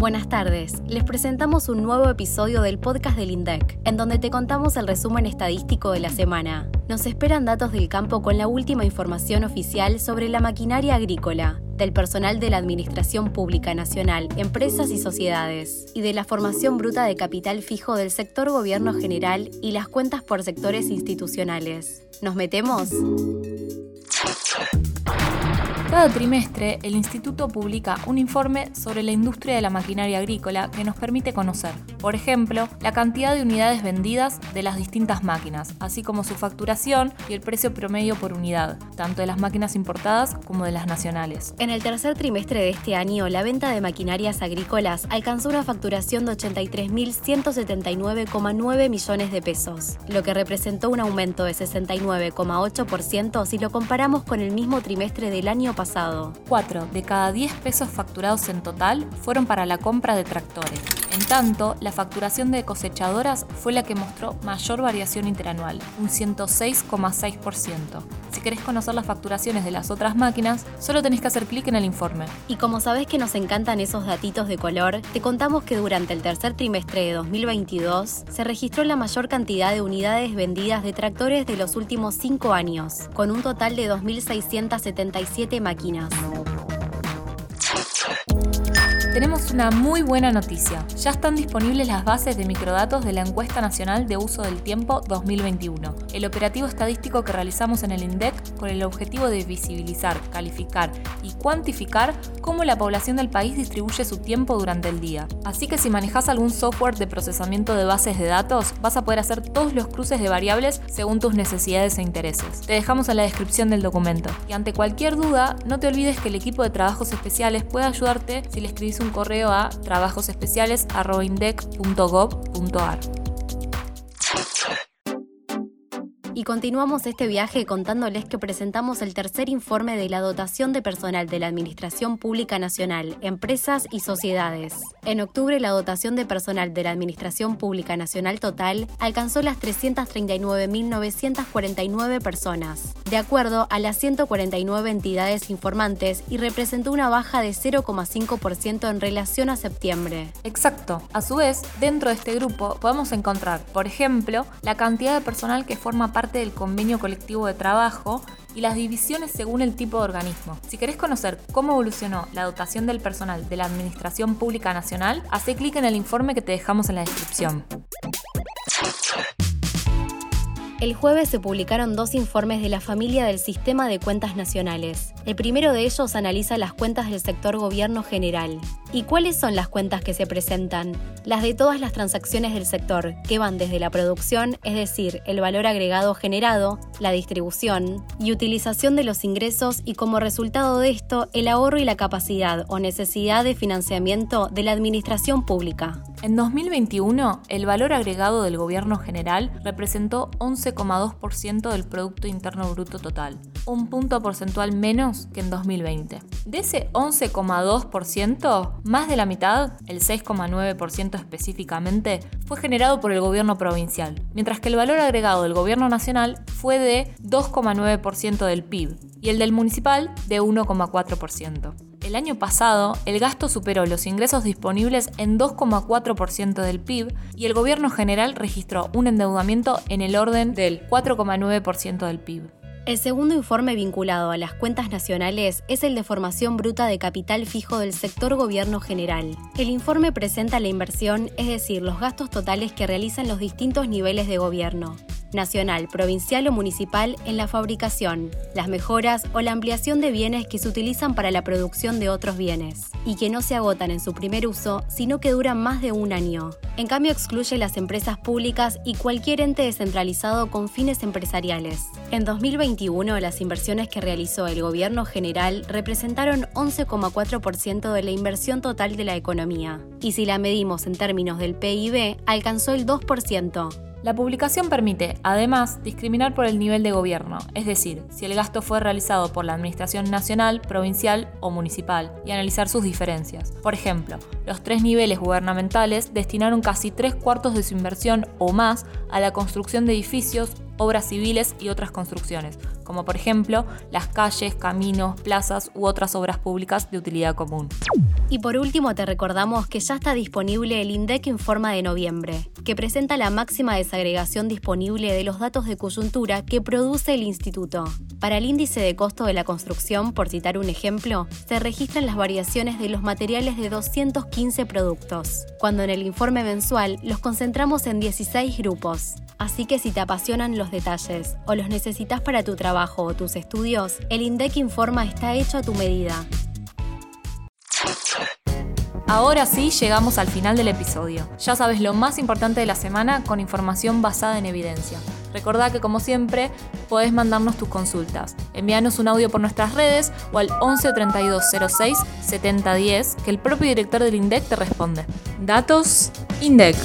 Buenas tardes, les presentamos un nuevo episodio del podcast del INDEC, en donde te contamos el resumen estadístico de la semana. Nos esperan datos del campo con la última información oficial sobre la maquinaria agrícola, del personal de la Administración Pública Nacional, empresas y sociedades, y de la formación bruta de capital fijo del sector gobierno general y las cuentas por sectores institucionales. ¿Nos metemos? Cada trimestre, el instituto publica un informe sobre la industria de la maquinaria agrícola que nos permite conocer, por ejemplo, la cantidad de unidades vendidas de las distintas máquinas, así como su facturación y el precio promedio por unidad, tanto de las máquinas importadas como de las nacionales. En el tercer trimestre de este año, la venta de maquinarias agrícolas alcanzó una facturación de 83.179,9 millones de pesos, lo que representó un aumento de 69,8% si lo comparamos con el mismo trimestre del año pasado pasado. 4 de cada 10 pesos facturados en total fueron para la compra de tractores. En tanto, la facturación de cosechadoras fue la que mostró mayor variación interanual, un 106,6%. Si querés conocer las facturaciones de las otras máquinas, solo tenés que hacer clic en el informe. Y como sabés que nos encantan esos datitos de color, te contamos que durante el tercer trimestre de 2022 se registró la mayor cantidad de unidades vendidas de tractores de los últimos 5 años, con un total de 2.677 máquinas. Tenemos una muy buena noticia. Ya están disponibles las bases de microdatos de la Encuesta Nacional de Uso del Tiempo 2021, el operativo estadístico que realizamos en el INDEC con el objetivo de visibilizar, calificar y cuantificar cómo la población del país distribuye su tiempo durante el día. Así que si manejas algún software de procesamiento de bases de datos, vas a poder hacer todos los cruces de variables según tus necesidades e intereses. Te dejamos en la descripción del documento. Y ante cualquier duda, no te olvides que el equipo de trabajos especiales puede ayudarte si le escribís un correo a trabajosespeciales.indec.gov.ar. Y continuamos este viaje contándoles que presentamos el tercer informe de la dotación de personal de la Administración Pública Nacional, empresas y sociedades. En octubre, la dotación de personal de la Administración Pública Nacional total alcanzó las 339.949 personas, de acuerdo a las 149 entidades informantes y representó una baja de 0,5% en relación a septiembre. Exacto. A su vez, dentro de este grupo podemos encontrar, por ejemplo, la cantidad de personal que forma parte del convenio colectivo de trabajo y las divisiones según el tipo de organismo. Si querés conocer cómo evolucionó la dotación del personal de la Administración Pública Nacional, hace clic en el informe que te dejamos en la descripción. El jueves se publicaron dos informes de la familia del Sistema de Cuentas Nacionales. El primero de ellos analiza las cuentas del sector gobierno general. ¿Y cuáles son las cuentas que se presentan? Las de todas las transacciones del sector, que van desde la producción, es decir, el valor agregado generado, la distribución y utilización de los ingresos y como resultado de esto, el ahorro y la capacidad o necesidad de financiamiento de la administración pública. En 2021, el valor agregado del gobierno general representó 11,2% del Producto Interno Bruto total, un punto porcentual menos que en 2020. De ese 11,2%, más de la mitad, el 6,9% específicamente, fue generado por el gobierno provincial, mientras que el valor agregado del gobierno nacional fue de 2,9% del PIB y el del municipal de 1,4%. El año pasado, el gasto superó los ingresos disponibles en 2,4% del PIB y el gobierno general registró un endeudamiento en el orden del 4,9% del PIB. El segundo informe vinculado a las cuentas nacionales es el de formación bruta de capital fijo del sector gobierno general. El informe presenta la inversión, es decir, los gastos totales que realizan los distintos niveles de gobierno nacional, provincial o municipal en la fabricación, las mejoras o la ampliación de bienes que se utilizan para la producción de otros bienes y que no se agotan en su primer uso, sino que duran más de un año. En cambio, excluye las empresas públicas y cualquier ente descentralizado con fines empresariales. En 2021, las inversiones que realizó el gobierno general representaron 11,4% de la inversión total de la economía, y si la medimos en términos del PIB, alcanzó el 2%. La publicación permite, además, discriminar por el nivel de gobierno, es decir, si el gasto fue realizado por la Administración Nacional, Provincial o Municipal, y analizar sus diferencias. Por ejemplo, los tres niveles gubernamentales destinaron casi tres cuartos de su inversión o más a la construcción de edificios, obras civiles y otras construcciones, como por ejemplo las calles, caminos, plazas u otras obras públicas de utilidad común. Y por último te recordamos que ya está disponible el INDEC Informa de noviembre, que presenta la máxima desagregación disponible de los datos de coyuntura que produce el instituto. Para el índice de costo de la construcción, por citar un ejemplo, se registran las variaciones de los materiales de 215 productos, cuando en el informe mensual los concentramos en 16 grupos. Así que si te apasionan los detalles o los necesitas para tu trabajo o tus estudios, el INDEC Informa está hecho a tu medida. Ahora sí llegamos al final del episodio. Ya sabes lo más importante de la semana con información basada en evidencia. Recordá que como siempre podés mandarnos tus consultas. Envíanos un audio por nuestras redes o al 11 32 06 70 10 que el propio director del INDEC te responde. Datos INDEC.